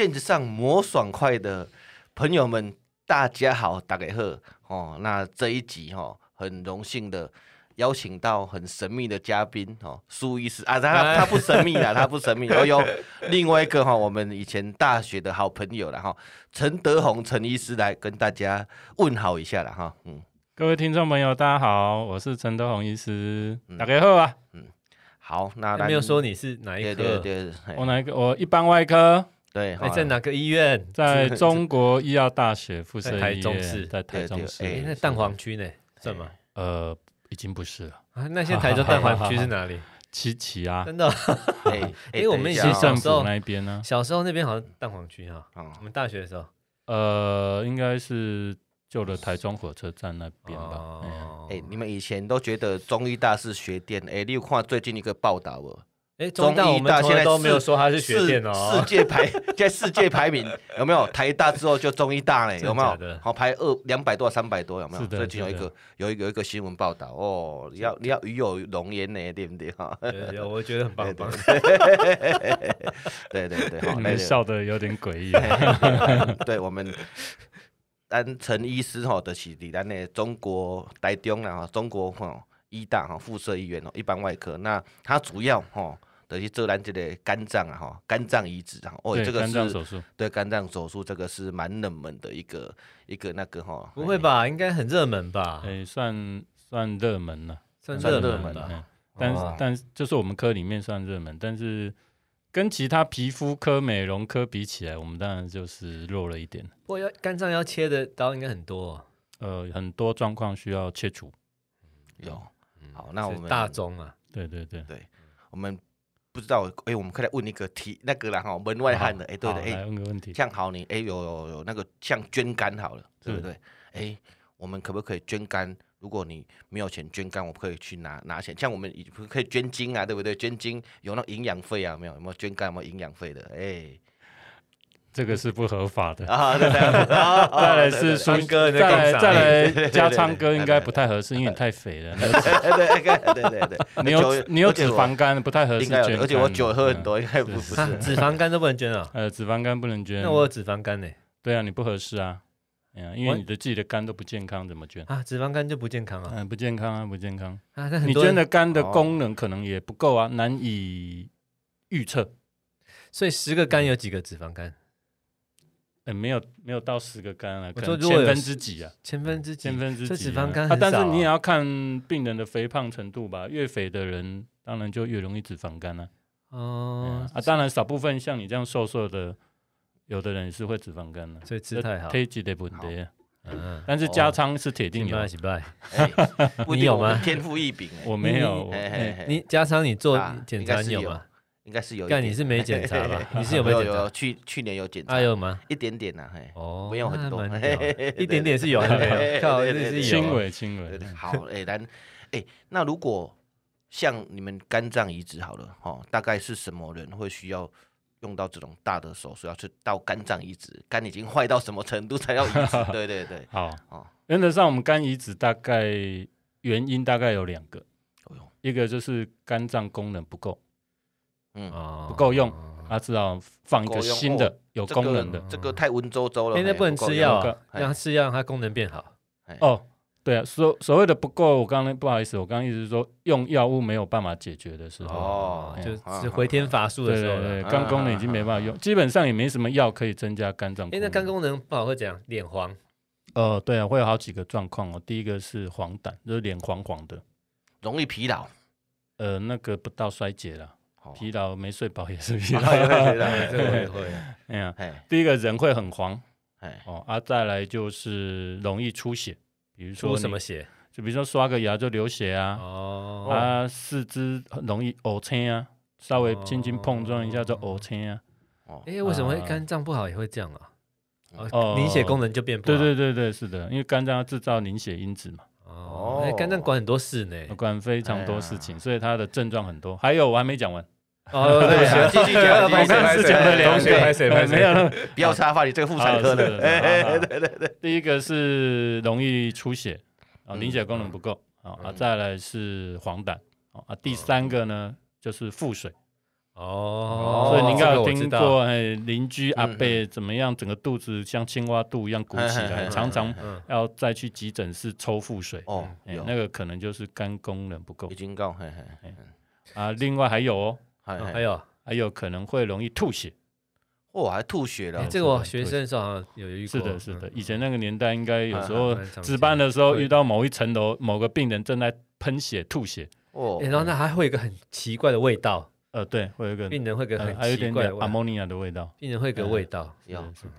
线上魔爽快的朋友们，大家好，大家好哦。那这一集哈、哦，很荣幸的邀请到很神秘的嘉宾哦，苏医师啊，他他不神秘啦，他不神秘，哦哟，另外一个哈、哦，我们以前大学的好朋友了哈，陈德宏陈医师来跟大家问好一下了哈，嗯，各位听众朋友，大家好，我是陈德宏医师，大家好啊，嗯。好，那没有说你是哪一科？对对对，我哪一个？我一般外科。对，在哪个医院？在 中国医药大学附设医院，台中市，在台中市。哎，那蛋黄区呢？是吗？呃，已经不是了。啊，那现在台中蛋黄区是哪里？七期啊，真的。哎，哎，我们以前小时候那边呢？小时候那边好像蛋黄区哈。我们大学的时候，呃，应该是。旧的台中火车站那边吧。哎、你们以前都觉得中医大是学电？哎、欸，你有看最近一个报道不？哎、欸，中医大现在都没有说他是学电哦。世界排在世界排名有没有？台大之后就中医大嘞，有没有？好排二两百多三百多有没有？最近有一个有一个有一个新闻报道哦，你要你要鱼有龙颜呢，对不对哈？有，我觉得很棒很棒。对 对对，你们笑的有点诡异。对我们。但陈医师吼的是咱的中国台中啦，中国吼医大哈附设医院哦，一般外科。那他主要吼的是做咱这个肝脏啊哈，肝脏移植啊。哦，这个是肝脏手术。对，肝脏手术这个是蛮冷门的一个一个那个哈。不会吧？应该很热门吧？哎，算算热门了，算热门了。但是但就是我们科里面算热门，但是。跟其他皮肤科、美容科比起来，我们当然就是弱了一点。不过要肝脏要切的刀应该很多，哦，呃，很多状况需要切除。有，好，那我们大宗啊，对对对对，我们不知道，哎，我们可以来问一个题，那个啦哈，门外汉的，哎，对的，哎，问个问题，像好你，哎，有有有那个像捐肝好了，对不对？哎，我们可不可以捐肝？如果你没有钱捐肝，我们可以去拿拿钱。像我们可以捐精啊，对不对？捐精有那营养费啊，没有？有没有捐肝？有没有营养费的？哎，这个是不合法的啊。再来是孙哥，再来再来加 昌哥应该不太合适，因为你太肥了。对对对对，你有你有脂肪肝不太合适捐，而且我酒喝很多，应该不不是。脂肪肝都不能捐啊？呃，脂肪肝不能捐。那我有脂肪肝呢？对啊，你不合适啊。因为你的自己的肝都不健康，怎么捐啊？脂肪肝就不健康啊？嗯，不健康啊，不健康啊。你捐的肝的功能可能也不够啊，难以预测。所以十个肝有几个脂肪肝？哎，没有没有到十个肝啊，可能千分之几啊？千分之几？千分之几？脂肪肝很少。但是你也要看病人的肥胖程度吧，越肥的人当然就越容易脂肪肝啊。哦，啊，当然少部分像你这样瘦瘦的。有的人是会脂肪肝的，所以吃太好，体质的问题。嗯，但是加仓是铁定有，你有吗？天赋异禀，我没有。你加仓，你做检查你有吗？应该是有。但你是没检查吧？你是有没有？有去去年有检查。有吗？一点点呐，哦，没有很多，一点点是有，靠，轻微轻微。好，哎，但哎，那如果像你们肝脏移植好了，哈，大概是什么人会需要？用到这种大的手术，要去到肝脏移植，肝已经坏到什么程度才要移植？对对对，好，原则上我们肝移植大概原因大概有两个，一个就是肝脏功能不够，嗯，不够用，他只好放一个新的有功能的，这个太文绉绉了，现在不能吃药，让他吃药让它功能变好，哦。对啊，所所谓的不够，我刚刚不好意思，我刚刚意思是说用药物没有办法解决的时候，哦，就是回天乏术的时候，对对，肝功能已经没办法用，基本上也没什么药可以增加肝脏。哎，那肝功能不好会怎样？脸黄？呃，对啊，会有好几个状况哦。第一个是黄疸，就是脸黄黄的，容易疲劳。呃，那个不到衰竭了，疲劳没睡饱也是疲劳。这个会会。哎呀，第一个人会很黄，哎哦，啊，再来就是容易出血。比如说什么血？就比如说刷个牙就流血啊，哦，啊，四肢很容易呕青啊，稍微轻轻碰撞一下就呕青啊。哦，哎，为什么会肝脏不好也会这样啊？哦，凝血功能就变不好。对对对对，是的，因为肝脏要制造凝血因子嘛。哦，哎，肝脏管很多事呢，管非常多事情，所以它的症状很多。还有我还没讲完。哦，对，继续讲。我刚是讲了两个，没有，不要插话，你这个妇产科的。对对对，第一个是容易出血啊，凝血功能不够啊，再来是黄疸啊，第三个呢就是腹水。哦，所以你应该有听过，哎，邻居阿伯怎么样，整个肚子像青蛙肚一样鼓起来，常常要再去急诊室抽腹水。哦，那个可能就是肝功能不够。已经够，啊，另外还有哦，还有还有可能会容易吐血。哦，还吐血了。这个我学生时候好像有遇过。是的，是的，以前那个年代应该有时候值班的时候遇到某一层楼某个病人正在喷血吐血。哦，然后那还会有一个很奇怪的味道。呃，对，会有一个病人会有个很奇怪的阿莫尼亚的味道，病人会有个味道，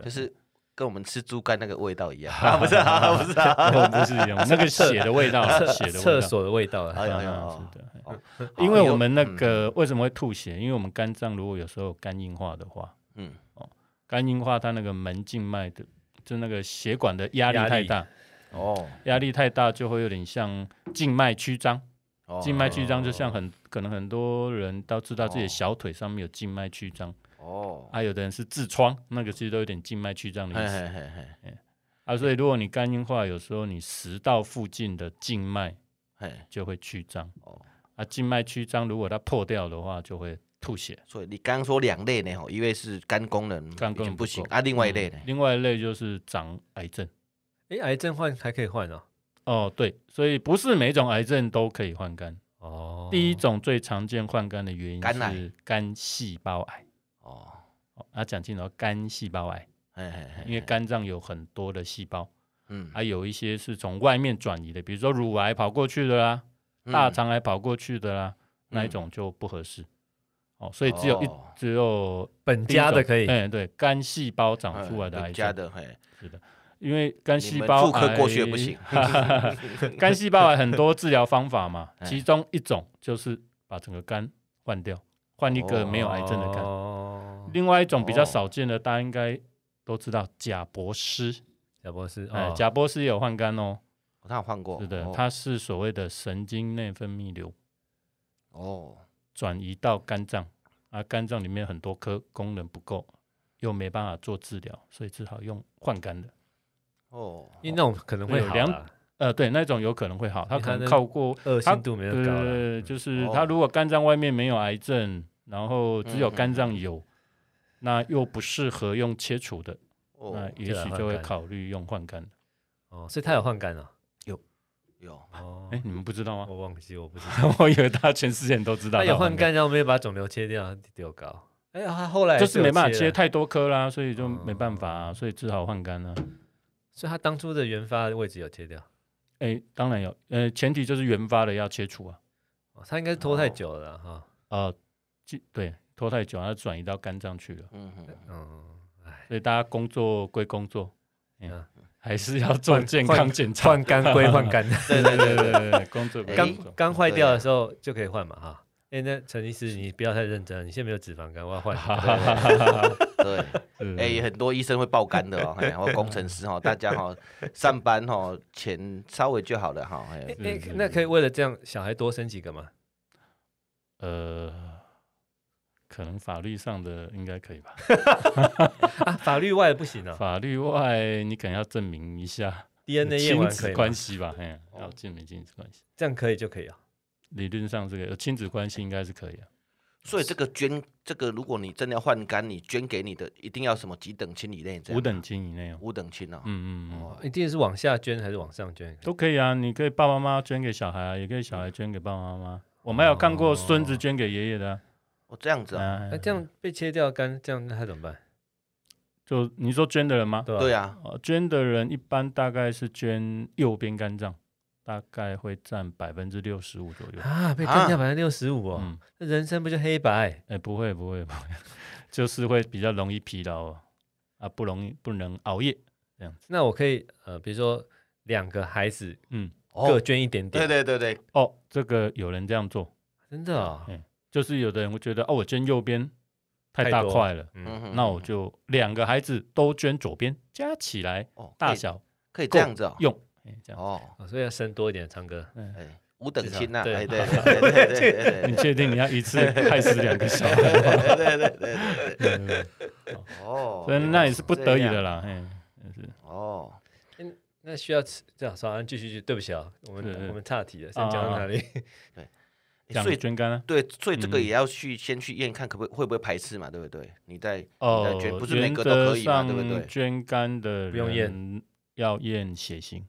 就是跟我们吃猪肝那个味道一样，不是啊，不是啊，不是一样，那个血的味道，血的厕所的味道，是的，因为我们那个为什么会吐血？因为我们肝脏如果有时候肝硬化的话，嗯，哦，肝硬化它那个门静脉的，就那个血管的压力太大，哦，压力太大就会有点像静脉曲张。静脉曲张就像很可能很多人都知道自己的小腿上面有静脉曲张哦，啊有的人是痔疮，那个其实都有点静脉曲张的意思。啊，所以如果你肝硬化，有时候你食道附近的静脉就会曲张哦。啊，静脉曲张如果它破掉的话，就会吐血。所以你刚刚说两类呢，一位是肝功能肝功能不行啊，另外一类呢？另外一类就是长癌症。哎，癌症换还可以换哦。哦，对，所以不是每种癌症都可以换肝。哦，第一种最常见换肝的原因是肝细胞癌。哦，啊，讲清楚，肝细胞癌。因为肝脏有很多的细胞，嗯，还有一些是从外面转移的，比如说乳癌跑过去的啦，大肠癌跑过去的啦，那一种就不合适。哦，所以只有一只有本家的可以。哎，对，肝细胞长出来的癌症。的，是的。因为肝细胞癌过去不行，肝细胞癌很多治疗方法嘛，其中一种就是把整个肝换掉，换一个没有癌症的肝。另外一种比较少见的，大家应该都知道，贾博斯。贾博斯，哎，贾博斯也有换肝哦，他有换过。是的，他是所谓的神经内分泌瘤，哦，转移到肝脏，啊，肝脏里面很多颗功能不够，又没办法做治疗，所以只好用换肝的。哦，因为那种可能会好，呃，对，那种有可能会好，他可能靠过恶性度没有高，对，就是他如果肝脏外面没有癌症，然后只有肝脏有，那又不适合用切除的，那也许就会考虑用换肝。哦，所以他有换肝啊？有，有。哦，哎，你们不知道吗？我忘记，我不知道，我以为大家全世界人都知道。他有换肝，然后没有把肿瘤切掉，丢高。哎呀，他后来就是没办法切太多颗啦，所以就没办法，所以只好换肝了。所以他当初的原发的位置有切掉，哎，当然有，呃，前提就是原发的要切除啊。哦，他应该是拖太久了哈。呃，对，拖太久，他转移到肝脏去了。嗯嗯，所以大家工作归工作，嗯，还是要做健康检查，换肝归换肝。对对对对对，工作肝肝坏掉的时候就可以换嘛哈。哎，那陈医师，你不要太认真，你现在没有脂肪肝，我要换。对，哎，很多医生会爆肝的哦，然后工程师哈，大家哈上班哈钱稍微就好了哈。哎，那可以为了这样小孩多生几个吗？呃，可能法律上的应该可以吧。啊，法律外不行啊。法律外你可能要证明一下 DNA 亲子关系吧，哎，要证明亲子关系，这样可以就可以啊。理论上，这个有亲子关系应该是可以啊。所以这个捐，这个如果你真的要换肝，你捐给你的一定要什么几等亲以内？五等亲以内，五等亲哦。嗯嗯嗯，一定是往下捐还是往上捐？都可以啊，你可以爸爸妈妈捐给小孩啊，也可以小孩捐给爸爸妈妈。我们有看过孙子捐给爷爷的。哦，这样子啊？那这样被切掉肝，这样那他怎么办？就你说捐的人吗？对啊。捐的人一般大概是捐右边肝脏。大概会占百分之六十五左右啊，被干掉百分之六十五哦，嗯，那人生不就黑白？哎，不会不会不会，就是会比较容易疲劳啊，不容易不能熬夜这样子。那我可以呃，比如说两个孩子，嗯，各捐一点点。对对对对，哦，这个有人这样做，真的啊，就是有的人会觉得哦，我捐右边太大块了，嗯，那我就两个孩子都捐左边，加起来大小可以这样子用。这样哦，所以要生多一点，昌哥，哎，五等亲呐，对对对，你确定你要一次害死两个小孩？对对对对对，哦，所以那也是不得已的啦，哎，是哦，那需要吃这样，稍安继续，对不起啊，我们我们岔题了，先讲到哪里？对，讲捐肝啊？对，所以这个也要去先去验看，可不会不会排斥嘛？对不对？你在哦，不是每个都可以嘛？对不对？捐肝的不用验，要验血型，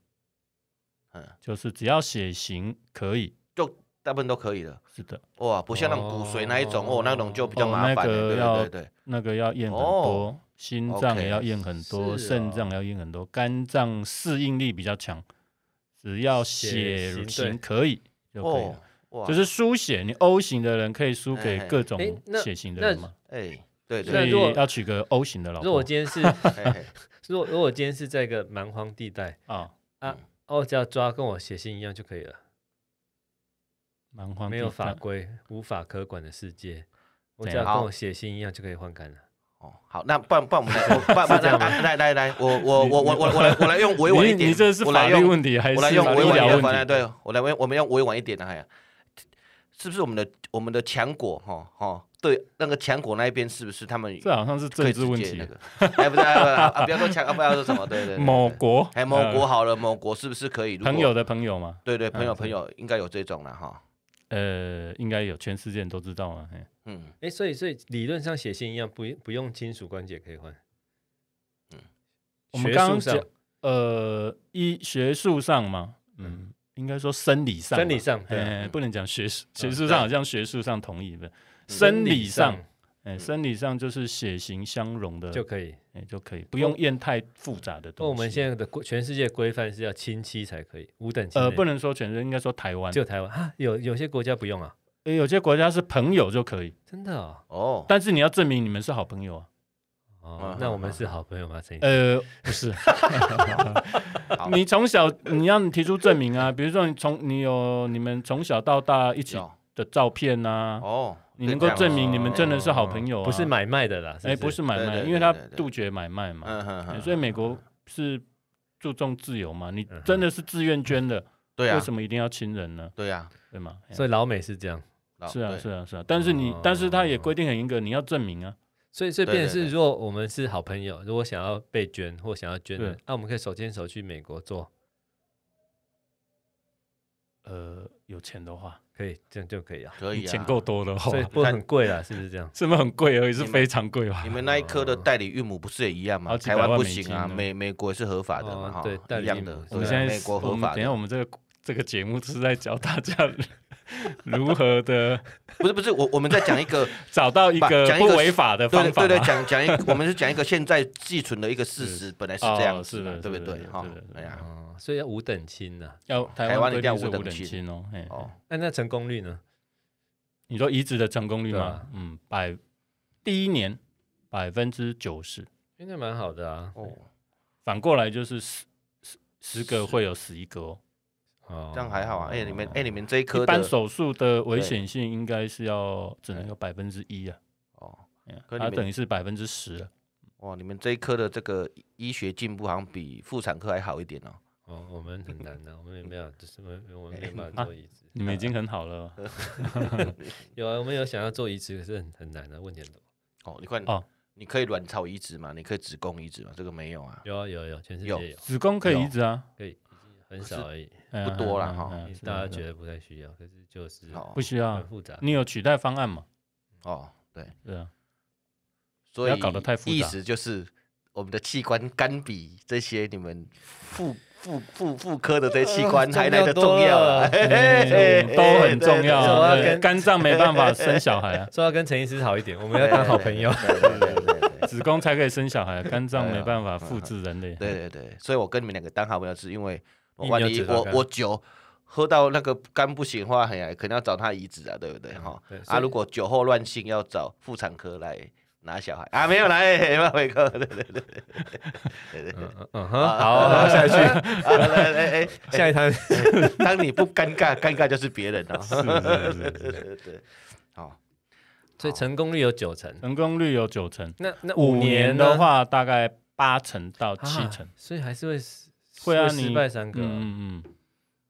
嗯，就是只要血型可以，就大部分都可以了。是的，哇，不像那种骨髓那一种哦，那种就比较麻烦。对对对，那个要验很多，心脏也要验很多，肾脏要验很多，肝脏适应力比较强。只要血型可以就可以了，就是输血，你 O 型的人可以输给各种血型的人吗？哎，对，所以要娶个 O 型的老婆。如果我今天是，如果如果我今天是在一个蛮荒地带啊啊，我只要抓跟我血型一样就可以了。蛮荒没有法规、无法可管的世界，我只要跟我血型一样就可以换肝了。哦，好，那不然不然我们来，不然来来来来，我我我我我我来我来用委婉一点，你这是法律问题还是我来用委婉一点？对，我来委我们用委婉一点的，哎呀，是不是我们的我们的强国哈哈？对，那个强国那一边是不是他们？这好像是政治问题。哎，不是啊，不要说强啊，不要说什么，对对。某国，哎，某国好了，某国是不是可以？朋友的朋友嘛，对对，朋友朋友应该有这种了哈。呃，应该有，全世界人都知道啊。嗯，哎，所以所以理论上写信一样，不不用金属关节可以换。嗯，我们刚刚讲，呃，医学术上嘛，嗯，应该说生理上，生理上，哎，不能讲学术，学术上好像学术上同意的，生理上。哎，生理上就是血型相容的就可以，哎，就可以，不用验太复杂的东西。我们现在的全世界规范是要亲戚才可以，五等亲。呃，不能说全世界，应该说台湾，就台湾啊，有有些国家不用啊，有些国家是朋友就可以，真的哦。哦，但是你要证明你们是好朋友啊。哦，那我们是好朋友吗？陈呃，不是。你从小你要提出证明啊，比如说你从你有你们从小到大一起的照片呐。哦。你能够证明你们真的是好朋友，不是买卖的啦。哎，不是买卖，因为他杜绝买卖嘛。所以美国是注重自由嘛。你真的是自愿捐的，对啊，为什么一定要亲人呢？对呀，对吗？所以老美是这样。是啊，是啊，是啊。但是你，但是他也规定很严格，你要证明啊。所以，所以变成是，如果我们是好朋友，如果想要被捐或想要捐的，那我们可以手牵手去美国做。呃，有钱的话。可以，这样就可以啊。可以，啊钱够多的话，所以不会很贵啦，是不是这样？是不是很贵而已？是非常贵吧？你们那一科的代理孕母不是也一样吗？台湾不行啊，美美国是合法的嘛？对，一样的。我们现在美国合法。等下我们这个这个节目是在教大家 如何的？不是不是，我我们在讲一个 找到一个不违法的方法。对对对，讲讲一，我们是讲一个现在寄存的一个事实，本来是这样子的，对不对？哈，哎呀，所以要五等亲呢，要台湾一定要五等亲哦。哦，那那成功率呢？你说移植的成功率吗？嗯，百第一年百分之九十，应该蛮好的啊。哦，反过来就是十十十个会有死一个哦。哦，这样还好啊。哎，你们哎，你们这一科一般手术的危险性应该是要只能有百分之一啊。哦，它等于是百分之十。哇，你们这一科的这个医学进步好像比妇产科还好一点哦。哦，我们很难的，我们也没有，就是我们没办法做移植。你们已经很好了。有啊，我们有想要做移植，可是很很难的问题很多。哦，你快哦，你可以卵巢移植吗？你可以子宫移植吗？这个没有啊。有啊有有，全世界有。子宫可以移植啊，可以，很少而已，不多了哈。大家觉得不太需要，可是就是不需要，很复杂。你有取代方案吗？哦，对，是啊。所以要搞得太复杂，意思就是我们的器官肝比这些你们妇。妇妇妇科的这些器官还来得重要，都很重要。肝脏没办法生小孩啊，说要跟陈医师好一点，我们要当好朋友。子宫才可以生小孩，肝脏没办法复制人类。对对对，所以我跟你们两个当好朋友，是因为万一我我酒喝到那个肝不行的话，哎，可能要找他移植啊，对不对哈？啊，如果酒后乱性，要找妇产科来。拿小孩 啊，没有来，没有回扣，对对对对对对，嗯哼，好，下去，来来哎，下一摊，当你不尴尬，尴尬就是别人啊，是是是对，好，所以成功率有九成，成功率有九成，那那五年的话大概八成到七成，所以还是会会啊，失败三个，嗯嗯。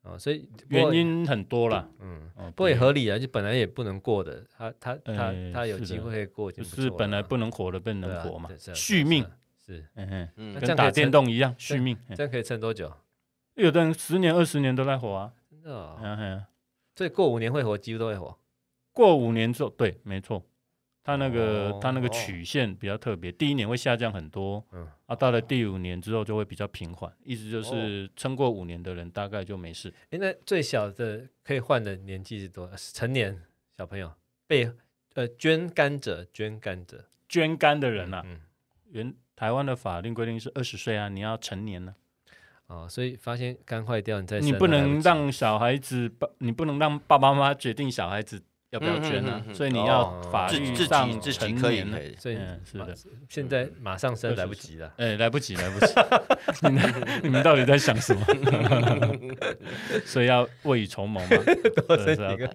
哦，所以原因很多啦，嗯，不过也合理啊，就本来也不能过的，他他他他有机会过，就是本来不能活的变能活嘛，续命。是，嗯嗯，跟打电动一样，续命，这样可以撑多久？有的人十年二十年都在活啊，真的，嗯哼，所以过五年会活，几乎都会活，过五年之后，对，没错，它那个它那个曲线比较特别，第一年会下降很多，嗯，啊，到了第五年之后就会比较平缓，意思就是撑过五年的人大概就没事。哎，那最小的可以换的年纪是多少？成年小朋友被呃捐肝者，捐肝者，捐肝的人啊，嗯，原台湾的法令规定是二十岁啊，你要成年了。哦，所以发现肝坏掉，你再你不能让小孩子爸，你不能让爸爸妈妈决定小孩子要不要捐啊，所以你要法律上成年了，所以是的，现在马上生来不及了，哎，来不及，来不及，你们你们到底在想什么？所以要未雨绸缪嘛，多生一个，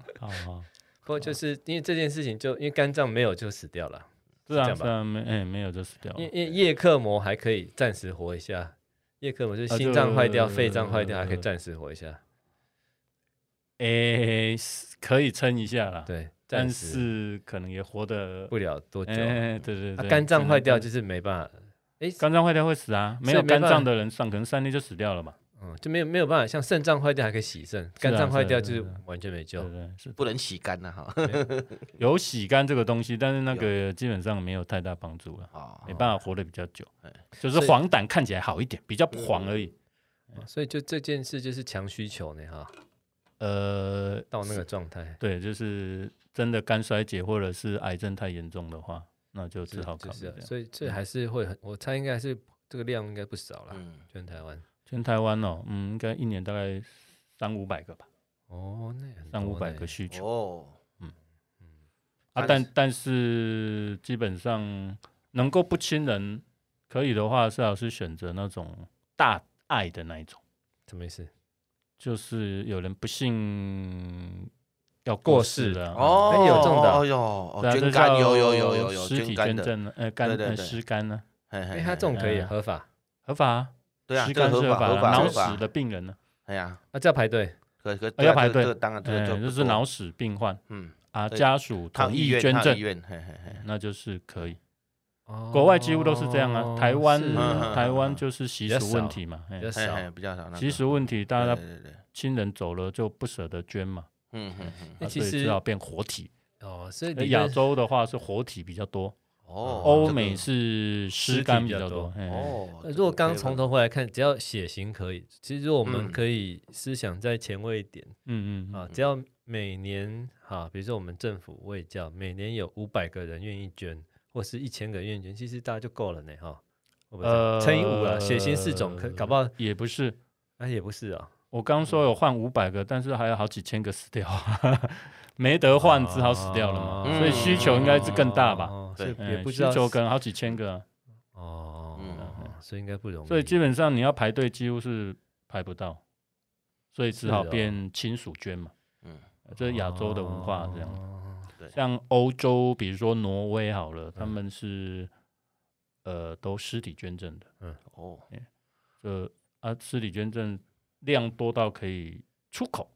不过就是因为这件事情，就因为肝脏没有就死掉了，是啊，是啊，没哎没有就死掉了，因为叶克膜还可以暂时活一下。叶克膜就是心脏坏掉、肺脏坏掉，还可以暂时活一下。诶，可以撑一下啦。对，但是可能也活得不了多久。对对对，肝脏坏掉就是没办法。诶，肝脏坏掉会死啊？没有肝脏的人上可能三天就死掉了嘛。嗯，就没有没有办法，像肾脏坏掉还可以洗肾，肝脏坏掉就是完全没救，是不能洗肝的哈。有洗肝这个东西，但是那个基本上没有太大帮助了，没办法活得比较久。就是黄疸看起来好一点，比较不黄而已。所以就这件事就是强需求呢哈。呃，到那个状态，对，就是真的肝衰竭或者是癌症太严重的话，那就只好考虑。所以这还是会很，我猜应该是这个量应该不少了，全台湾。全台湾哦，嗯，应该一年大概三五百个吧。哦，那三五百个需求。哦，嗯嗯。啊，但但是基本上能够不亲人，可以的话，最好是选择那种大爱的那一种。什么意思？就是有人不幸要过世了哦，有这种的，哦哟，捐肝有有有有有尸体捐赠，呃，肝呃尸肝呢？哎，他这种可以合法，合法。对啊，这个合法，脑死的病人呢？哎呀，啊，这要排队，要排队。当然，这就是脑死病患，嗯啊，家属同意捐赠，那就是可以。国外几乎都是这样啊，台湾台湾就是习俗问题嘛，比较少，比较少。习俗问题，大家亲人走了就不舍得捐嘛，嗯嗯嗯，所以只好变活体。哦，所以亚洲的话是活体比较多。哦，欧美是尸干比较多。哦，如果刚从头回来看，只要血型可以，其实如果我们可以思想再前卫一点，嗯嗯啊，只要每年哈，比如说我们政府卫教，每年有五百个人愿意捐，或是一千个人愿其实大家就够了呢哈。呃，乘以五了，血型四种，可搞不好也不是，那也不是啊。我刚说有换五百个，但是还有好几千个死掉。没得换，只好死掉了嘛，所以需求应该是更大吧？对，也不需求可能好几千个。哦，所以应该不容易。所以基本上你要排队，几乎是排不到，所以只好变亲属捐嘛。嗯，这是亚洲的文化这样。像欧洲，比如说挪威好了，他们是呃都尸体捐赠的。嗯，哦，这啊尸体捐赠量多到可以出口。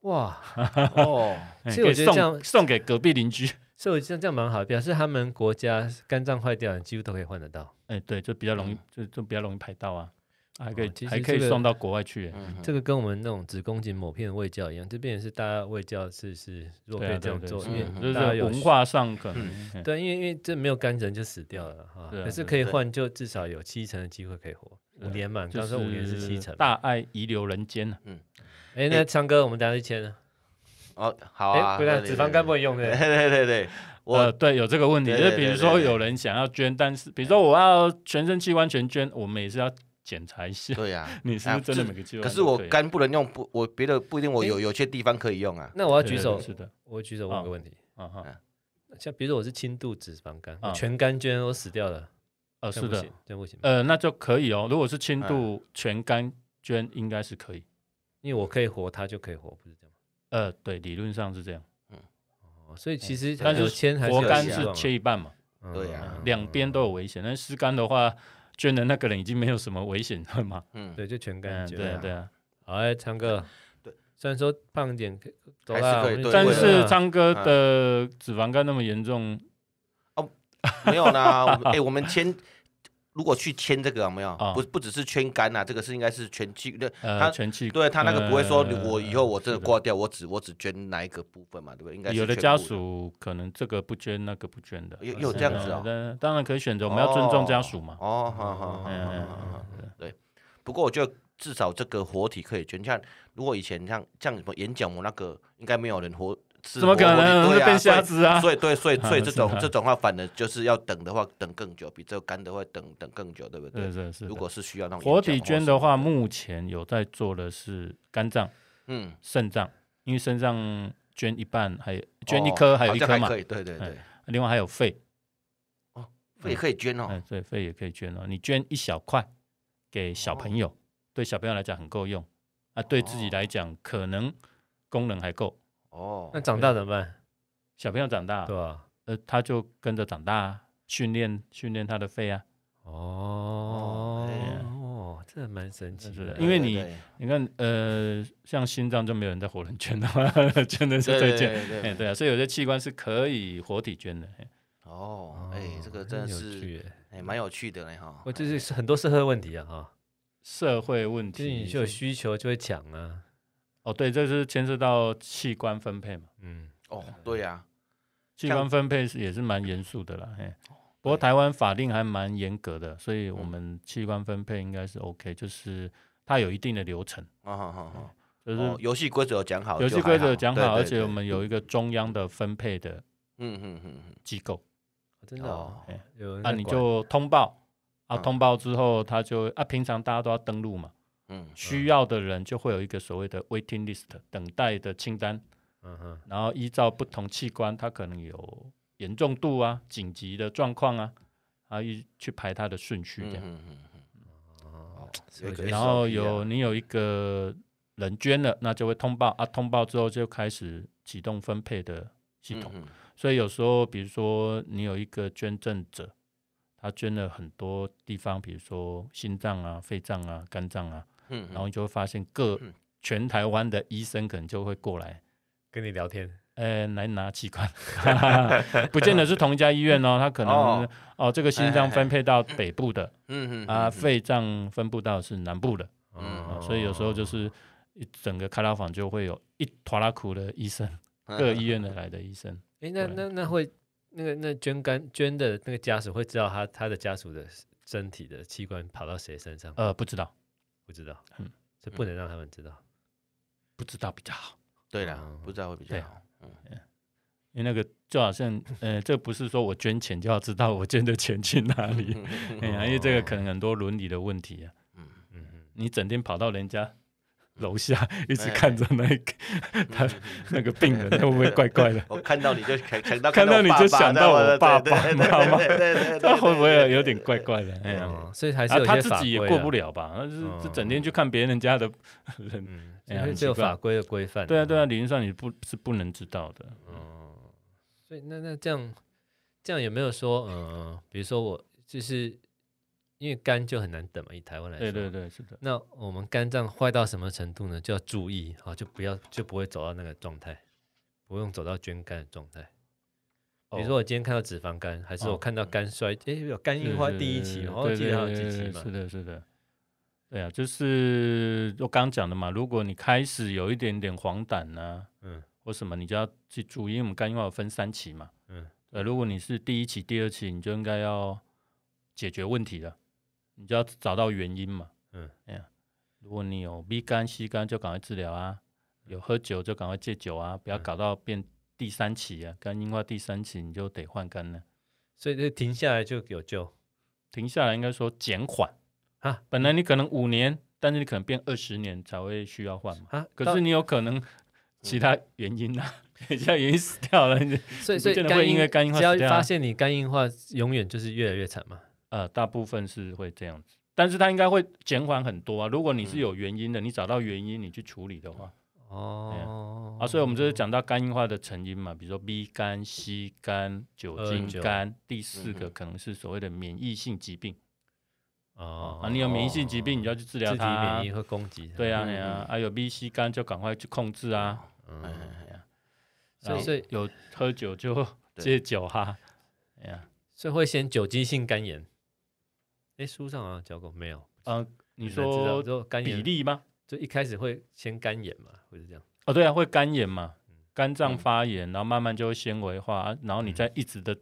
哇。哦，所以我觉得这样送给隔壁邻居，所以我觉得这样蛮好，表示他们国家肝脏坏掉，几乎都可以换得到。哎，对，就比较容易，就就比较容易排到啊，还可以还可以送到国外去。这个跟我们那种子宫颈某片胃教一样，这边也是大家胃教是是，如果可以这样做，因为就是文化上可能对，因为因为这没有肝人就死掉了哈，可是可以换，就至少有七成的机会可以活五年嘛，刚说五年是七成，大爱遗留人间嗯。哎，那昌哥，我们等下去签了。哦，好啊。不然脂肪肝不能用的。对对对对，我对有这个问题，就是比如说有人想要捐，但是比如说我要全身器官全捐，我们也是要检查一下。对呀，你是不是真的每个器官？可是我肝不能用，不，我别的不一定，我有有些地方可以用啊。那我要举手，是的，我举手问个问题。啊哈，像比如说我是轻度脂肪肝，全肝捐我死掉了，呃，是的，这不行。呃，那就可以哦。如果是轻度全肝捐，应该是可以。因为我可以活，他就可以活，不是这样吗？呃，对，理论上是这样。嗯，哦，所以其实但是切还是活肝是切一半嘛？对呀，两边都有危险。但尸肝的话，捐的那个人已经没有什么危险了嘛？嗯，对，就全干净。对啊，对啊。哎，昌哥，对，虽然说胖一点，还是可以。但是昌哥的脂肪肝那么严重？哦，没有啦。哎，我们签如果去签这个有没有？不不只是圈肝啊，这个是应该是全气的，他全气。对他那个不会说我以后我真的挂掉，我只我只捐哪一个部分嘛，对不对？应该有的家属可能这个不捐，那个不捐的，有有这样子哦。当然可以选择，我们要尊重家属嘛。哦，好好好，对。不过我觉得至少这个活体可以捐，像如果以前像像什么眼角膜那个，应该没有人活。怎么可能会变瞎子啊？所以对，所以所以这种这种话，反而就是要等的话，等更久，比这个肝的话等等更久，对不对？如果是需要那种活体捐的话，目前有在做的是肝脏、嗯，肾脏，因为肾脏捐一半，还捐一颗，还有一颗嘛，对对对。另外还有肺，哦，肺也可以捐哦，哎，对，肺也可以捐哦。你捐一小块给小朋友，对小朋友来讲很够用，啊，对自己来讲可能功能还够。哦，那长大怎么办？小朋友长大，对啊，呃，他就跟着长大，训练训练他的肺啊。哦，哦，这蛮神奇的。因为你你看，呃，像心脏就没有人在活人捐的嘛，捐的是最捐，对啊，所以有些器官是可以活体捐的。哦，哎，这个真的是，哎，蛮有趣的嘞哈。我这是很多社会问题啊哈，社会问题，你就有需求就会抢啊。哦，对，这是牵涉到器官分配嘛。嗯，哦，对呀，器官分配是也是蛮严肃的啦。嘿，不过台湾法令还蛮严格的，所以我们器官分配应该是 OK，就是它有一定的流程。啊好好好，就是游戏规则有讲好，游戏规则有讲好，而且我们有一个中央的分配的，嗯嗯嗯机构，真的哦，那你就通报啊，通报之后他就啊，平常大家都要登录嘛。嗯，需要的人就会有一个所谓的 waiting list 等待的清单，嗯哼，然后依照不同器官，它可能有严重度啊、紧急的状况啊，啊，一去排它的顺序这样，嗯嗯嗯，哦，然后有你有一个人捐了，那就会通报啊，通报之后就开始启动分配的系统，所以有时候比如说你有一个捐赠者，他捐了很多地方，比如说心脏啊、肺脏啊、肝脏啊。嗯，然后你就会发现各全台湾的医生可能就会过来跟你聊天，呃，来拿器官，不见得是同一家医院哦，他可能哦，这个心脏分配到北部的，嗯嗯，啊，肺脏分布到是南部的，嗯，所以有时候就是一整个开刀房就会有一拖拉苦的医生，各医院的来的医生。哎，那那那会那个那捐肝捐的那个家属会知道他他的家属的身体的器官跑到谁身上？呃，不知道。不知道，嗯，这不能让他们知道，不知道比较好。对啦，不知道会比较好。嗯，因为那个就好像，呃，这不是说我捐钱就要知道我捐的钱去哪里，因为这个可能很多伦理的问题啊。嗯嗯嗯，你整天跑到人家。楼下一直看着那个他那个病人，会不会怪怪的？我 看到你就想到 看到你就想到我爸爸妈妈，他会不会有点怪怪的？哎呀，所以还是他自己也过不了吧？那是整天去看别人家的人，因为这有法规的规范。对啊，对啊，理论上你不是不能知道的。嗯，所以那那这样这样有没有说，嗯，比如说我就是。因为肝就很难等嘛，以台湾来说，对对对，是的。那我们肝脏坏到什么程度呢？就要注意啊，就不要就不会走到那个状态，不用走到捐肝的状态。比如说我今天看到脂肪肝，还是我看到肝衰，哎，有肝硬化第一期，然后记得还有几期嘛？是的，是的。对啊，就是我刚讲的嘛，如果你开始有一点点黄疸呢，嗯，或什么，你就要去注意，因为我们肝硬化有分三期嘛，嗯，呃，如果你是第一期、第二期，你就应该要解决问题了。你就要找到原因嘛，嗯，哎呀，如果你有 B 肝、C 肝，就赶快治疗啊；有喝酒就赶快戒酒啊，不要搞到变第三期啊，肝硬化第三期你就得换肝了。所以这停下来就有救，停下来应该说减缓啊。本来你可能五年，但是你可能变二十年才会需要换嘛。啊，可是你有可能其他原因啊，其他原因死掉了，所以所以会因为肝硬化，只要发现你肝硬化，永远就是越来越惨嘛。呃，大部分是会这样子，但是它应该会减缓很多啊。如果你是有原因的，嗯、你找到原因，你去处理的话，哦，啊，所以我们就是讲到肝硬化的成因嘛，比如说 B 肝、C 肝、酒精肝，嗯、第四个可能是所谓的免疫性疾病。哦，啊，你有免疫性疾病，你就要去治疗它，免疫会攻击。对啊，对啊，啊有 B、C 肝就赶快去控制啊。嗯，所以有喝酒就 戒酒哈。哎呀，所以会先酒精性肝炎。哎，书上好像教过没有？啊，你说比例吗？就一开始会先干眼嘛，会是这样？哦，对啊，会干眼嘛，肝脏发炎，然后慢慢就会纤维化，然后你再一直的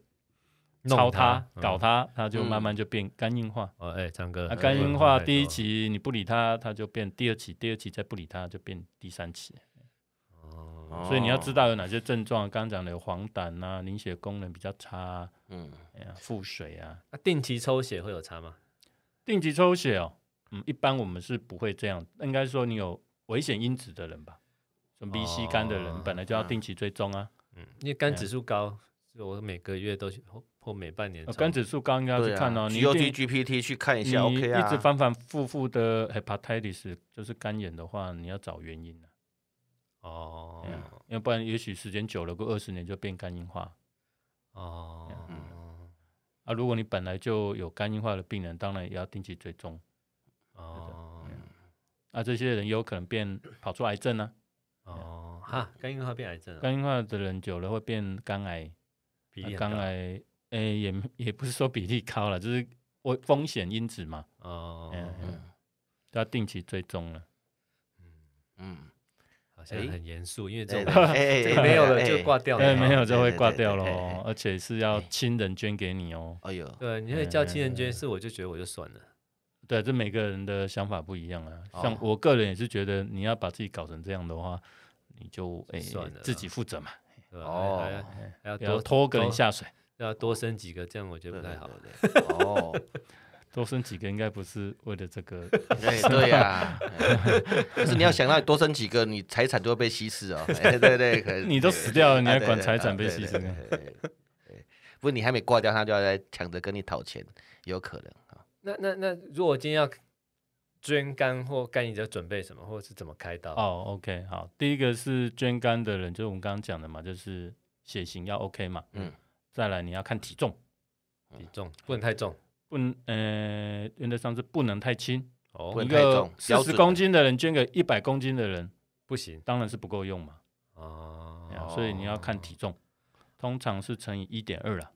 操它、搞它，它就慢慢就变肝硬化。哦，哎，唱歌，肝硬化第一期你不理它，它就变第二期，第二期再不理它就变第三期。哦，所以你要知道有哪些症状，刚刚讲的有黄疸啊，凝血功能比较差，嗯，哎呀，腹水啊。那定期抽血会有差吗？定期抽血哦。嗯，一般我们是不会这样，应该说你有危险因子的人吧，什么 B、C 肝的人本来就要定期追踪啊。嗯，因为肝指数高，我每个月都或或每半年。肝指数高应该要去看哦，你 GOT、GPT 去看一下 OK 啊。一直反反复复的 hepatitis 就是肝炎的话，你要找原因了。哦，要不然也许时间久了，过二十年就变肝硬化。哦，啊，如果你本来就有肝硬化的病人，当然也要定期追踪。哦，啊，这些人有可能变跑出癌症呢？哦，哈，肝硬化变癌症，肝硬化的人久了会变肝癌，比肝癌，诶，也也不是说比例高了，就是危风险因子嘛。哦，嗯，要定期追踪了。嗯嗯，好像很严肃，因为这种没有了就挂掉了，对，没有就会挂掉了，而且是要亲人捐给你哦。哎呦，对，你会叫亲人捐，是我就觉得我就算了。对，这每个人的想法不一样啊。像我个人也是觉得，你要把自己搞成这样的话，你就哎自己负责嘛。哦，要多拖个人下水，要多生几个，这样我觉得不太好。哦，多生几个应该不是为了这个。对呀，可是你要想到多生几个，你财产就会被稀释哦。对对，可你都死掉了，你还管财产被稀释？不是你还没挂掉，他就要来抢着跟你讨钱，有可能啊。那那那，如果今天要捐肝或肝移，要准备什么，或者是怎么开刀？哦、oh，OK，好，第一个是捐肝的人，就是我们刚刚讲的嘛，就是血型要 OK 嘛，嗯，再来你要看体重，体重不能太重，不能，呃，原则上是不能太轻，哦，一个四十公斤的人捐给一百公斤的人不行，当然是不够用嘛，哦，所以你要看体重，通常是乘以一点二了。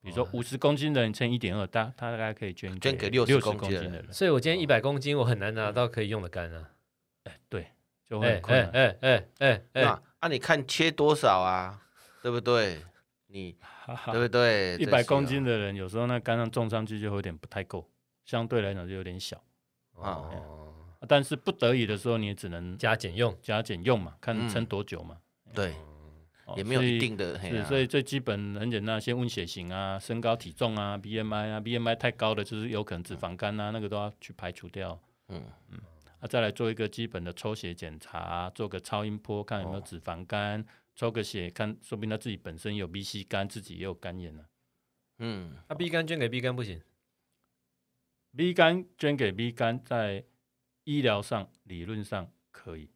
比如说五十公斤的人乘一点二，大他大概可以捐捐给六十公斤的人。所以我今天一百公斤，我很难拿到可以用的肝啊。哎，对，就会很困难。哎哎哎哎，那啊，你看切多少啊？对不对？你对不对？一百公斤的人有时候那肝脏种上去就有点不太够，相对来讲就有点小。啊。但是不得已的时候，你也只能加减用，加减用嘛，看撑多久嘛。对。也没有一定的，是，所以最基本很简单，先问血型啊、身高体重啊、BMI 啊，BMI 太高的就是有可能脂肪肝啊，那个都要去排除掉。嗯。嗯，啊，再来做一个基本的抽血检查，做个超音波看有没有脂肪肝，抽个血看，说不定他自己本身有 B、C 肝，自己也有肝炎呢。嗯，那 B 肝捐给 B 肝不行？B 肝捐给 B 肝，在医疗上理论上可以，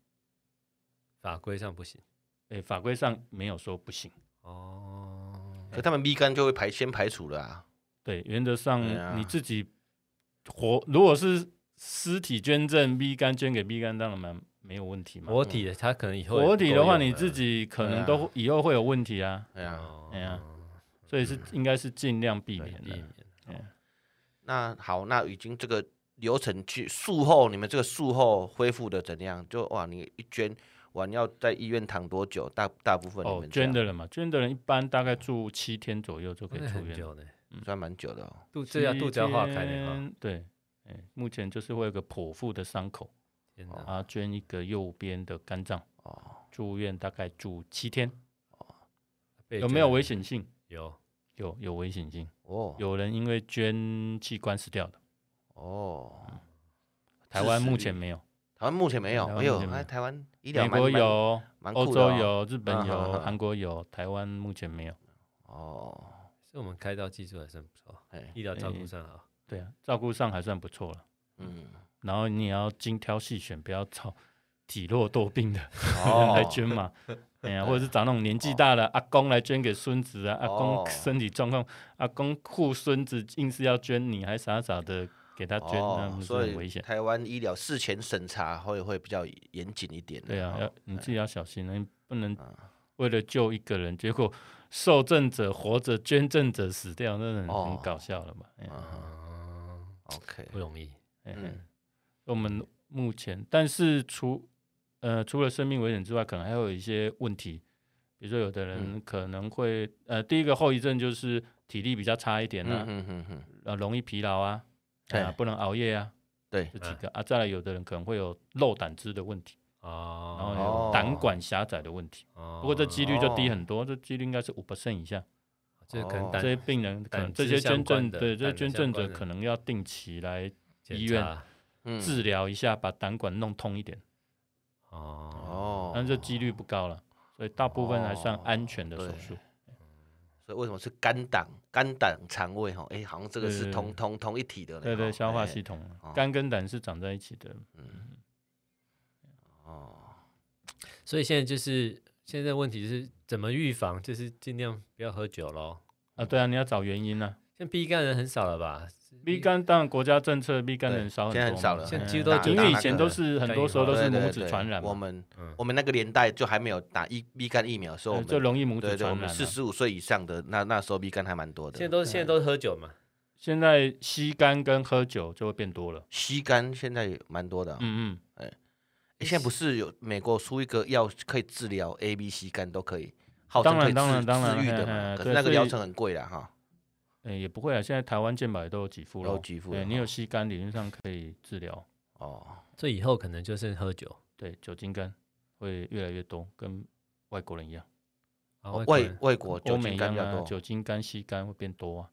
法规上不行。诶，法规上没有说不行哦，可他们 B 肝就会排先排除了啊。对，原则上你自己活，如果是尸体捐赠 B 肝捐给 B 肝，当然蛮没有问题嘛。活体的他可能以后活体的话，你自己可能都以后会有问题啊。对啊，对啊，所以是应该是尽量避免避免。那好，那已经这个流程去术后，你们这个术后恢复的怎样？就哇，你一捐。完要在医院躺多久？大大部分你们哦，捐的人嘛，捐的人一般大概住七天左右就可以出院，嗯，算蛮久的哦。肚这要肚子化开的对，目前就是会有个剖腹的伤口，啊，捐一个右边的肝脏，哦，住院大概住七天，哦，有没有危险性？有，有有危险性。哦，有人因为捐器官死掉的，哦，台湾目前没有。台湾目前没有，没有。哎，台湾医疗美国有，欧洲有，日本有，韩国有，台湾目前没有。哦，所以我们开刀技术还算不错，哎，医疗照顾上好。对啊，照顾上还算不错了。嗯，然后你也要精挑细选，不要找体弱多病的人 来捐嘛。哎呀，或者是找那种年纪大的阿公来捐给孙子啊，阿公身体状况，阿公护孙子硬是要捐，你还傻傻的。给他捐，那很危险。台湾医疗事前审查会会比较严谨一点。对啊，要你自己要小心，你不能为了救一个人，结果受赠者活着，捐赠者死掉，那很搞笑了嘛。OK，不容易。嗯，我们目前，但是除呃除了生命危险之外，可能还有一些问题，比如说有的人可能会、嗯、呃第一个后遗症就是体力比较差一点呢、啊，嗯嗯嗯呃容易疲劳啊，对啊，不能熬夜啊，对，这几个啊，再来有的人可能会有漏胆汁的问题。哦，然后有胆管狭窄的问题，哦、不过这几率就低很多，哦、这几率应该是五 percent 以下。这可能这些病人，可能这些捐赠，对这些捐赠者可能要定期来医院治疗一下，把胆管弄通一点。哦，但这几率不高了，所以大部分还算安全的手术。所以为什么是肝胆、肝胆肠胃？哈，哎，好像这个是同同同一体的。对对，消化系统，肝跟胆是长在一起的。嗯。哦，所以现在就是现在问题就是怎么预防，就是尽量不要喝酒喽。啊，对啊，你要找原因呢。现在 B 肝人很少了吧？B 肝当然国家政策，B 肝人少很多，现在很少了。现在几乎都因为以前都是很多时候都是母子传染。我们我们那个年代就还没有打一 B 肝疫苗，所以就容易母子传染。四十五岁以上的那那时候 B 肝还蛮多的。现在都现在都是喝酒嘛？现在吸肝跟喝酒就会变多了。吸肝现在也蛮多的。嗯嗯，哎。现在不是有美国出一个药可以治疗 A、B、C 肝都可以，号称可以治治愈的嘛？可是那个疗程很贵的哈。哎，也不会啊，现在台湾健保也都有给付了。有给付。对，你有吸肝，理论上可以治疗。哦，这以后可能就是喝酒，对，酒精肝会越来越多，跟外国人一样。外外国欧美一样啊，酒精肝、吸肝会变多啊。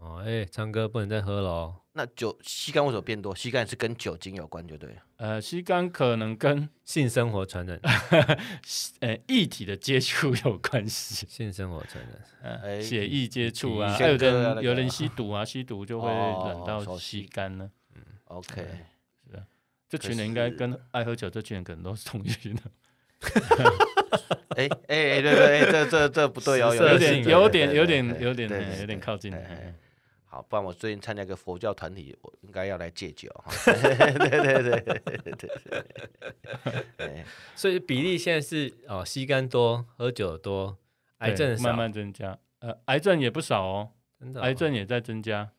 哦，哎，昌哥不能再喝了哦。那酒吸干为什么变多？吸干是跟酒精有关，就对了。呃，吸干可能跟 性生活传染，呃，液体的接触有关系。性生活传染，呃，血液接触啊，还有人有人 吸毒啊，吸毒就会染到吸干呢。嗯，OK，是啊，这群人应该跟爱喝酒这群人可能都是同一群的。哎哎哎，对对，这这这不对哦，有点有点有点有点有点靠近。好，不然我最近参加一个佛教团体，我应该要来戒酒哈。对对对对对对。所以比例现在是哦，吸肝多，喝酒多，癌症慢慢增加。呃，癌症也不少哦，真的，癌症也在增加。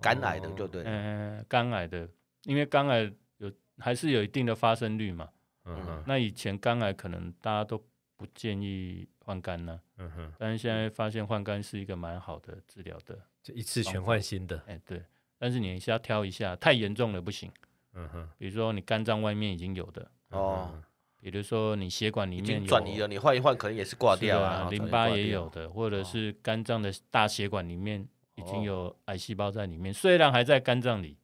肝癌的就对。嗯，肝癌的，因为肝癌有还是有一定的发生率嘛。嗯哼。那以前肝癌可能大家都不建议换肝呢。嗯哼。但是现在发现换肝是一个蛮好的治疗的。就一次全换新的，哎、欸，对，但是你是要挑一下，太严重了不行。嗯哼，比如说你肝脏外面已经有的哦，比如说你血管里面转移了，你换一换可能也是挂掉啊。淋巴也有的，或者是肝脏的大血管里面已经有癌细胞在里面，虽然还在肝脏里，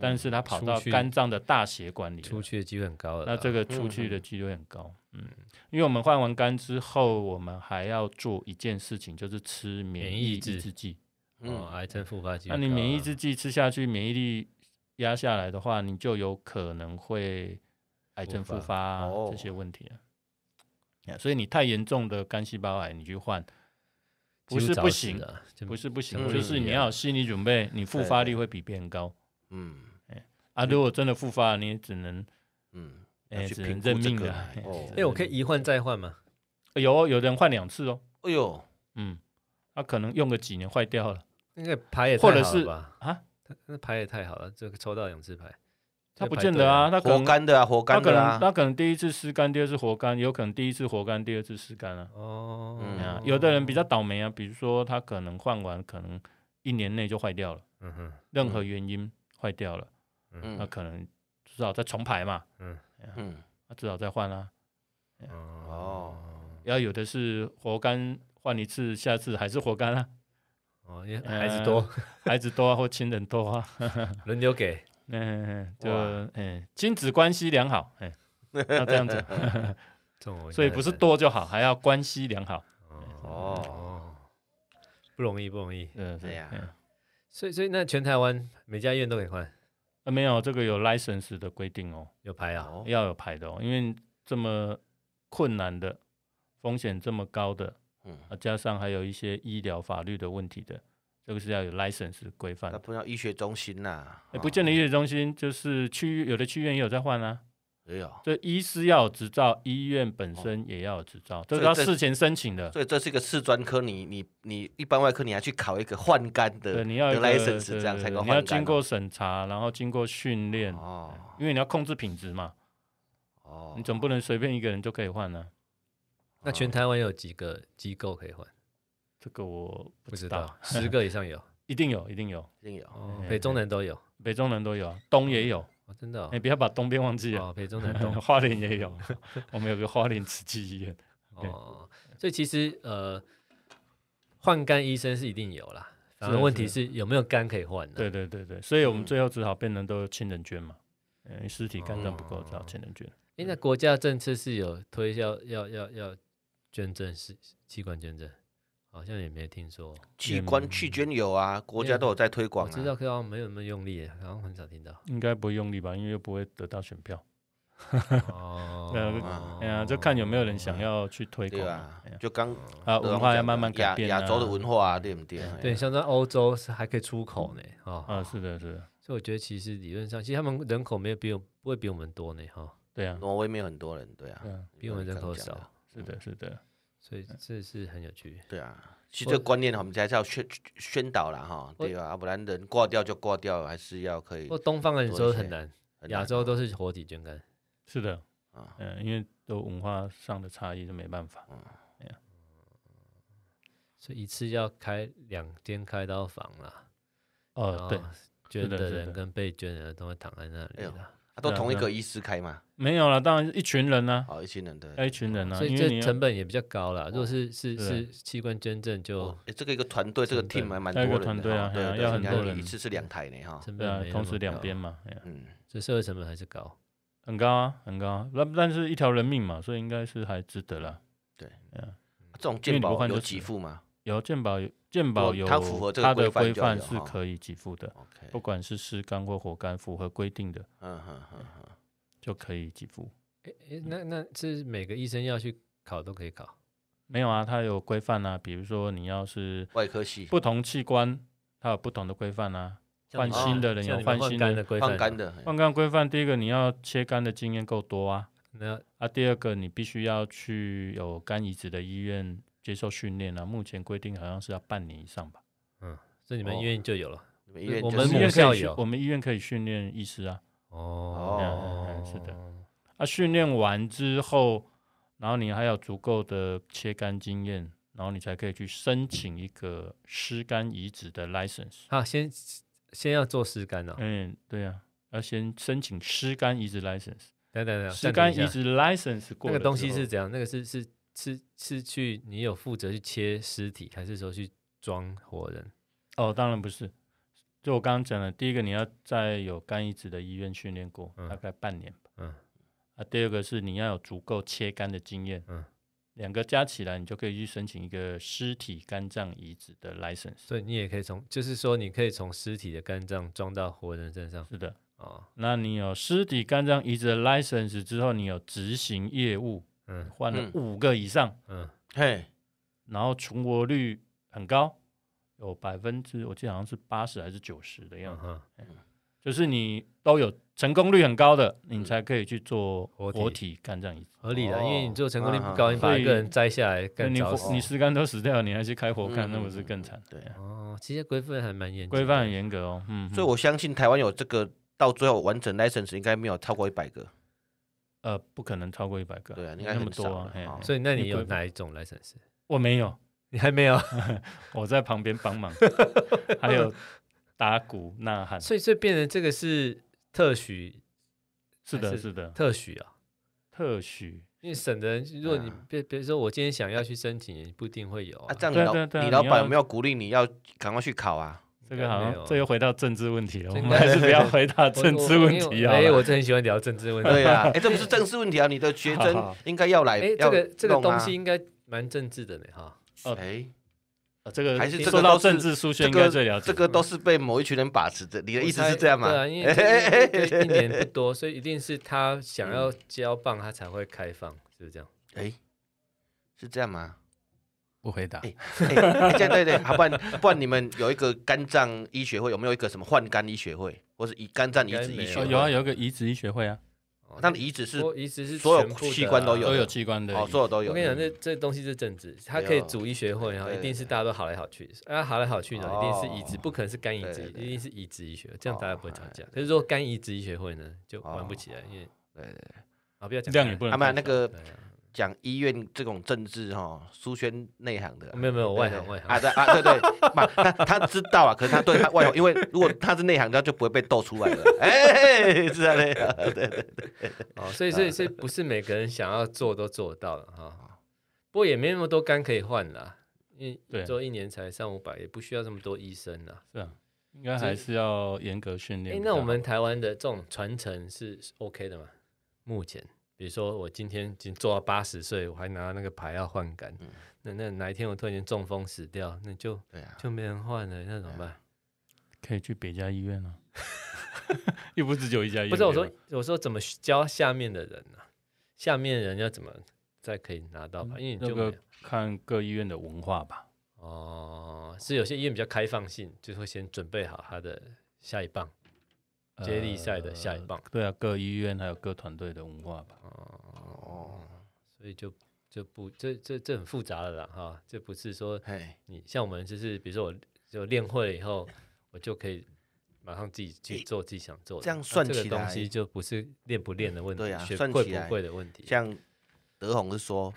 但是它跑到肝脏的大血管里，出去的几率很高的。那这个出去的几率很高，嗯，因为我们换完肝之后，我们还要做一件事情，就是吃免疫抑制剂。嗯，癌症复发机，那你免疫制剂吃下去，免疫力压下来的话，你就有可能会癌症复发这些问题啊。所以你太严重的肝细胞癌，你去换不是不行，不是不行，就是你要有心理准备，你复发率会比别人高。嗯，啊，如果真的复发，你也只能嗯，哎，只能认命了。哎，我可以一换再换吗？有，有人换两次哦。哎呦，嗯，他可能用个几年坏掉了。那个牌也太好了吧？啊，那牌也太好了，这个抽到两次牌，他不见得啊，他活干的啊，活干的啊，他可能第一次湿干，第二次活干，有可能第一次活干，第二次湿干啊。哦，有的人比较倒霉啊，比如说他可能换完，可能一年内就坏掉了，嗯哼，任何原因坏掉了，嗯，那可能至少再重排嘛，嗯。嗯，那至少再换啦。哦，要有的是活干换一次，下次还是活干啊。哦，因为孩子多，孩子多或亲人多。啊，轮流给，嗯，就嗯，亲子关系良好，哎，要这样子，所以不是多就好，还要关系良好。哦，不容易，不容易，嗯，对呀。所以，所以那全台湾每家医院都可以换？啊，没有，这个有 license 的规定哦，有牌啊，要有牌的哦，因为这么困难的，风险这么高的。嗯，加上还有一些医疗法律的问题的，这个是要有 license 规范。那不要医学中心呐？哎，不见得医学中心，就是区有的区院也有在换啊。也有，这医师要有执照，医院本身也要有执照，这是要事前申请的。所以这是一个次专科，你你你一般外科你还去考一个换肝的，你要 license 这样才能换肝。你要经过审查，然后经过训练哦，因为你要控制品质嘛。哦，你总不能随便一个人就可以换呢。那全台湾有几个机构可以换？这个我不知道，十个以上有，一定有，一定有，一定有。北中南都有，北中南都有，东也有。真的，你不要把东边忘记了。北中南东，花莲也有，我们有个花莲慈济医院。哦，所以其实呃，换肝医生是一定有啦，反正问题是有没有肝可以换呢？对对对对，所以我们最后只好变成都亲人捐嘛，因为尸体肝脏不够，只好亲人捐。哎，那国家政策是有推销要要要捐赠是器官捐赠。好像也没听说器官去捐有啊，国家都有在推广。我知道，可好像没有那么用力，好像很少听到。应该不会用力吧，因为又不会得到选票。哦，哎呀，就看有没有人想要去推广啊。就刚啊，文化要慢慢改变。亚洲的文化啊，对不对？对，像在欧洲是还可以出口呢。啊，是的，是的。所以我觉得其实理论上，其实他们人口没有比我不会比我们多呢。哈，对啊，挪威没有很多人，对啊，比我们人口少。是的，是的。所以这是很有趣，对啊，其实这个观念我们还是要宣宣导了哈，对吧？要不然人挂掉就挂掉，还是要可以。不过东方人说很难，亚洲都是活体捐肝，是的啊，嗯，因为都文化上的差异，就没办法，嗯，所以一次要开两间开刀房了，哦，对，捐的人跟被捐的人都会躺在那里了。都同一个医师开吗？没有了，当然一群人呢。哦，一群人对，一群人呢，所以这成本也比较高了。如果是是是器官捐赠，就这个一个团队，这个 team 还蛮多人的啊，对，要很多人，一次是两台呢哈，对啊，同时两边嘛，嗯，所以社会成本还是高，很高啊，很高啊。那但是一条人命嘛，所以应该是还值得了。对，嗯，这种健保有给付吗？有健保有健保有，它符合它的规范是可以给付的。不管是湿肝或火肝，符合规定的，嗯哼哼哼。就可以给付。哎哎，那那是每个医生要去考都可以考？没有啊，它有规范啊。比如说你要是外科系，不同器官它有不同的规范啊。换新的人有换心的规范，换肝的换肝规范。第一个你要切肝的经验够多啊。那啊，第二个你必须要去有肝移植的医院接受训练啊。目前规定好像是要半年以上吧。嗯，所以你们医院就有了。我们医院可以，我们医院可以训练医师啊。哦，是的，啊，训练完之后，然后你还有足够的切肝经验，然后你才可以去申请一个尸肝移植的 license。啊，先先要做尸肝哦。嗯，对啊，要先申请尸肝移植 license。等等等，尸肝移植 license 过那个东西是怎样？那个是是是是去你有负责去切尸体，还是说去装活人？哦，当然不是。就我刚刚讲的，第一个你要在有肝移植的医院训练过，大概半年吧。嗯。啊，第二个是你要有足够切肝的经验。嗯。两个加起来，你就可以去申请一个尸体肝脏移植的 license。所以你也可以从，就是说你可以从尸体的肝脏装到活人身上。是的。哦。那你有尸体肝脏移植的 license 之后，你有执行业务，嗯，换了五个以上，嗯，嘿，然后存活率很高。有百分之，我记得好像是八十还是九十的样子，嗯，就是你都有成功率很高的，你才可以去做活体。肝脏移植，合理的，因为你做成功率不高，你把一个人摘下来，你你尸肝都死掉，你还去开活肝，那不是更惨？对。啊，哦，其实规范还蛮严，规范很严格哦，嗯，所以我相信台湾有这个到最后完整 license 应该没有超过一百个，呃，不可能超过一百个，对啊，应该那么多啊，所以那你有哪一种 license？我没有。你还没有，我在旁边帮忙，还有打鼓呐喊，所以所以变成这个是特许，是的，是的，特许啊，特许，因为省的，如果你别比如说我今天想要去申请，不一定会有啊。这样老你老板有没有鼓励你要赶快去考啊？这个好像这又回到政治问题了，我们还是不要回答政治问题啊。哎，我真很喜欢聊政治问题。对呀，哎，这不是政治问题啊，你的学生应该要来。哎，这个这个东西应该蛮政治的呢，哈。哦，哎，这个还是说到政治书，应该最了解。这个都是被某一群人把持的。你的意思是这样吗？对啊，因为 一年不多，所以一定是他想要交棒，他才会开放，是不是这样？哎，是这样吗？不回答。哎，这样对对，好，不然不然你们有一个肝脏医学会，有没有一个什么换肝医学会，或是以肝脏移植医学会？有啊，有一个移植医学会啊。那移植是移植是所有器官都有，都有器官的，哦，所有都有。我跟你讲，这这东西是政治，它可以组医学会，然后一定是大家都好来好去，啊，好来好去呢，一定是移植，不可能是肝移植，一定是移植医学，这样大家不会吵架。可是说肝移植医学会呢，就玩不起来，因为对对对，啊，不要讲量也不能，他们那个。讲医院这种政治哈，苏轩内行的，没有没有外行外行啊对啊对对，他他知道啊，可是他对他外行，因为如果他是内行，他就不会被斗出来了。哎，是啊，对对对对，哦，所以所以所以不是每个人想要做都做得到的哈。不过也没那么多肝可以换啦，因为做一年才三五百，也不需要这么多医生啦。是啊，应该还是要严格训练。哎，那我们台湾的这种传承是 OK 的吗？目前？比如说我今天已经做到八十岁，我还拿那个牌要换肝，嗯、那那哪一天我突然间中风死掉，那就对啊，就没人换了，那怎么办？可以去别家医院啊，又不是只有一家医院。不是我说，我说怎么教下面的人呢、啊？下面人要怎么再可以拿到牌？因为你就个看各医院的文化吧。哦，是有些医院比较开放性，就会先准备好他的下一棒。接力赛的下一棒，呃，对啊，各医院还有各团队的文化吧。哦，所以就就不这这这很复杂的啦哈，这不是说你像我们就是比如说我就练会了以后，我就可以马上自己去做自己想做的。这样算起来，这个东西就不是练不练的问题，对啊，学会不会的问题。像德宏是说，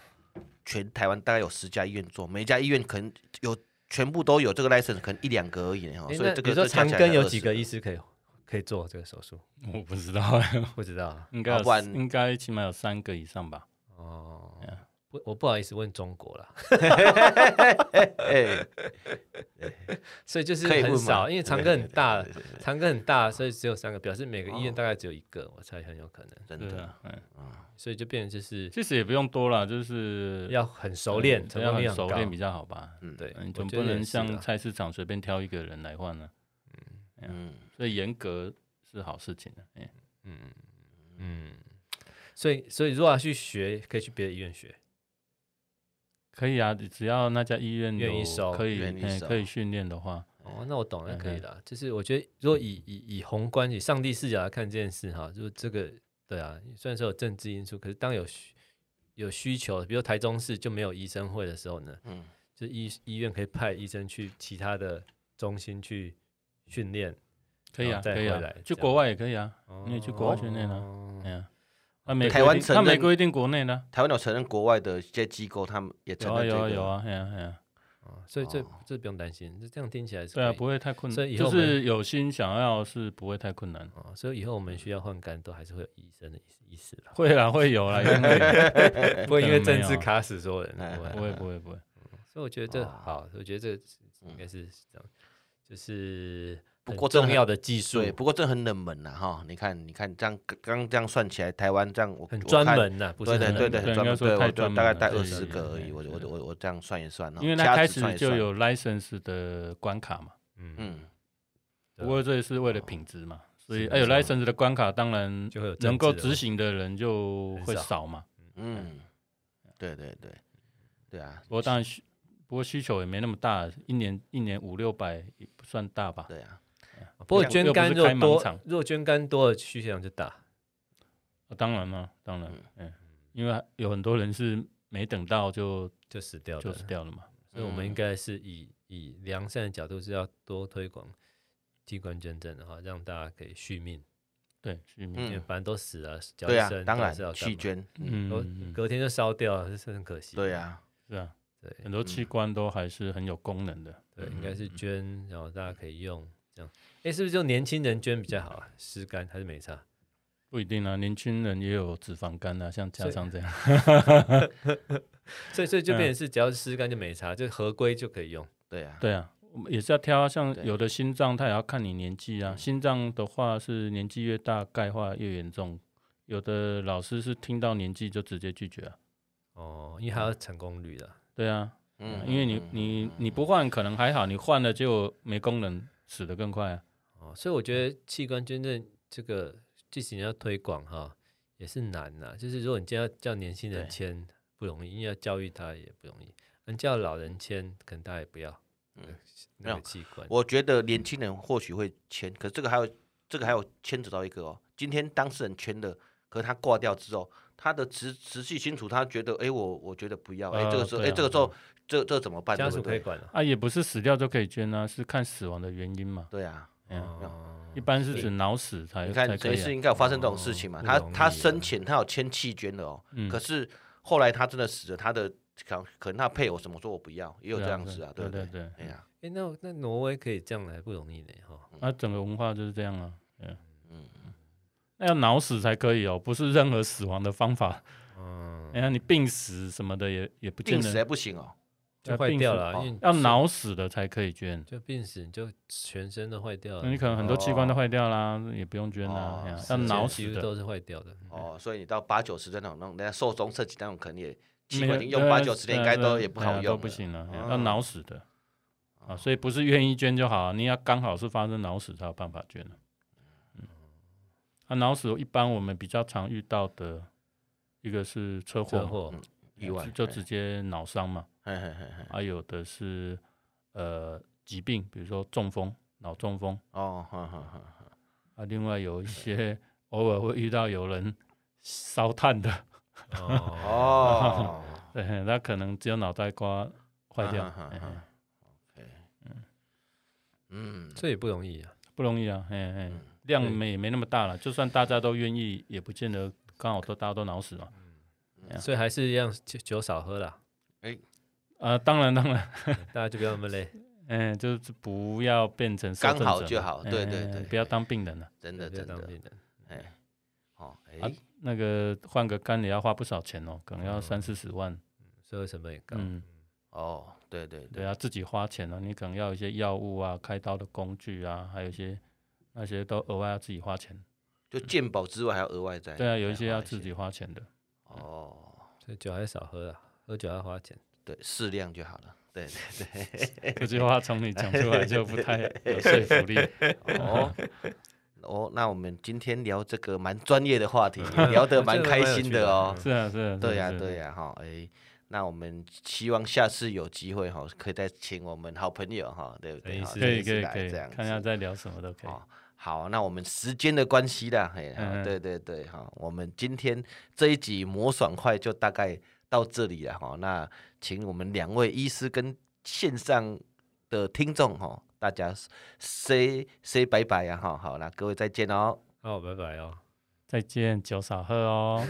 全台湾大概有十家医院做，每一家医院可能有全部都有这个 license，可能一两个而已哈。所以这个比如说长庚有几个医师可以？可以做这个手术？我不知道，不知道，应该有，应该起码有三个以上吧。哦，不，我不好意思问中国了。所以就是很少，因为长庚很大，长庚很大，所以只有三个，表示每个医院大概只有一个，我猜很有可能。真的，嗯，所以就变成就是，其实也不用多了，就是要很熟练，要很熟练比较好吧。嗯，对，你总不能像菜市场随便挑一个人来换呢。嗯，所以严格是好事情的，嗯嗯嗯，所以所以如果要去学，可以去别的医院学，可以啊，只要那家医院愿意收，可以可以训练的话，哦，那我懂了，可以的。就是我觉得，如果以以以宏观以上帝视角来看这件事哈，就这个对啊，虽然说有政治因素，可是当有需有需求，比如台中市就没有医生会的时候呢，嗯，就医医院可以派医生去其他的中心去。训练可以啊，可以啊，去国外也可以啊，你也去国外训练啊，对啊。台湾承认，他没规定国内的，台湾有承认国外的一些机构，他们也承认有啊有啊，对啊对啊。所以这这不用担心，这样听起来是对啊，不会太困难。所以就是有心想要是不会太困难啊。所以以后我们需要换肝，都还是会有医生的意思的。会啦，会有啦，不会因为政治卡死所有人，不会不会不会。所以我觉得这好，我觉得这应该是这样，就是。不过重要的技术，对，不过这很冷门呐，哈，你看，你看这样刚这样算起来，台湾这样我很专门呐，不是对对对对，专门对，我就大概带二十个而已，我我我我这样算一算，因为它开始就有 license 的关卡嘛，嗯嗯，不过这也是为了品质嘛，所以哎有 license 的关卡，当然就会能够执行的人就会少嘛，嗯，对对对，对啊，不过当然需，不过需求也没那么大，一年一年五六百也不算大吧，对啊。不过捐肝若多，若捐肝多了需求量就大。当然嘛，当然，嗯，因为有很多人是没等到就就死掉，就死掉了嘛。所以我们应该是以以良善的角度是要多推广器官捐赠的话，让大家可以续命。对，续命，因为反正都死了，对啊，当然是要弃捐，嗯，隔天就烧掉了，这是很可惜。对啊，是啊，对，很多器官都还是很有功能的。对，应该是捐，然后大家可以用这样。哎，是不是就年轻人捐比较好啊？湿肝还是没差？不一定啊，年轻人也有脂肪肝啊，像家长这样。所以，所以就变成是，只要是湿肝就没差，就合规就可以用。对啊，对啊，我们也是要挑，像有的心脏，它也要看你年纪啊。心脏的话是年纪越大，钙化越严重。有的老师是听到年纪就直接拒绝啊。哦，因为还有成功率的。对啊，嗯，因为你你你不换可能还好，你换了就没功能，死得更快啊。所以我觉得器官捐赠这个，即使你要推广哈，也是难呐。就是如果你今天要叫年轻人签不容易，因为要教育他也不容易。能叫老人签，可能他也不要。嗯，那个器官，我觉得年轻人或许会签，可是这个还有这个还有牵扯到一个哦。今天当事人签的，可是他挂掉之后，他的直直系亲属他觉得，哎，我我觉得不要，哎，这个时候，哎，这个时候，这这怎么办？家属可以管了啊，也不是死掉就可以捐啊，是看死亡的原因嘛。对啊，一般是指脑死才。你看，这一次应该有发生这种事情嘛？他他生前他有签弃捐的哦，可是后来他真的死了，他的可可能他配偶什么说我不要，也有这样子啊，对对对，哎呀，哎，那那挪威可以这样来不容易的哈。那整个文化就是这样啊，嗯嗯。那要脑死才可以哦，不是任何死亡的方法。嗯，哎呀你病死什么的也也不见得。病死还不行哦，就坏掉了。要脑死的才可以捐。就病死就全身都坏掉了。你可能很多器官都坏掉啦，也不用捐啦。要脑死的都是坏掉的。哦，所以你到八九十岁那种那种，人家寿终正寝那种，可能也器官用八九十年应该都也不好用，都不行了。要脑死的啊，所以不是愿意捐就好，你要刚好是发生脑死才有办法捐嗯。啊，脑死一般我们比较常遇到的一个是车祸、意外，就直接脑伤嘛。还有的是呃疾病，比如说中风、脑中风。哦，啊，另外有一些偶尔会遇到有人烧炭的。哦，对，他可能只有脑袋瓜坏掉。嗯嗯，这也不容易啊，不容易啊，嘿嘿。量没没那么大了，就算大家都愿意，也不见得刚好都大家都脑死嘛。所以还是一样酒酒少喝了。哎，啊，当然当然，大家就不要那么累。嗯，就是不要变成刚好就好，对对对，不要当病人了，真的真的。哎，哦，哎，那个换个肝也要花不少钱哦，可能要三四十万，社会成本也高。嗯，哦，对对对，要自己花钱了，你可能要一些药物啊、开刀的工具啊，还有一些。那些都额外要自己花钱，就健保之外还要额外再。对啊，有一些要自己花钱的。哦，所以酒还是少喝啊，喝酒要花钱。对，适量就好了。对对对，这句话从你讲出来就不太有说服力。哦哦，那我们今天聊这个蛮专业的话题，聊得蛮开心的哦。是啊 是啊，对呀对呀哈哎。那我们希望下次有机会哈，可以再请我们好朋友哈，对不对？可以可以可以，看一下在聊什么都可以。好，那我们时间的关系啦，嘿，对对对，哈，我们今天这一集魔爽快就大概到这里了哈。那请我们两位医师跟线上的听众哈，大家 say say 拜拜呀，哈，好，那各位再见哦，好，拜拜哦，再见，酒少喝哦。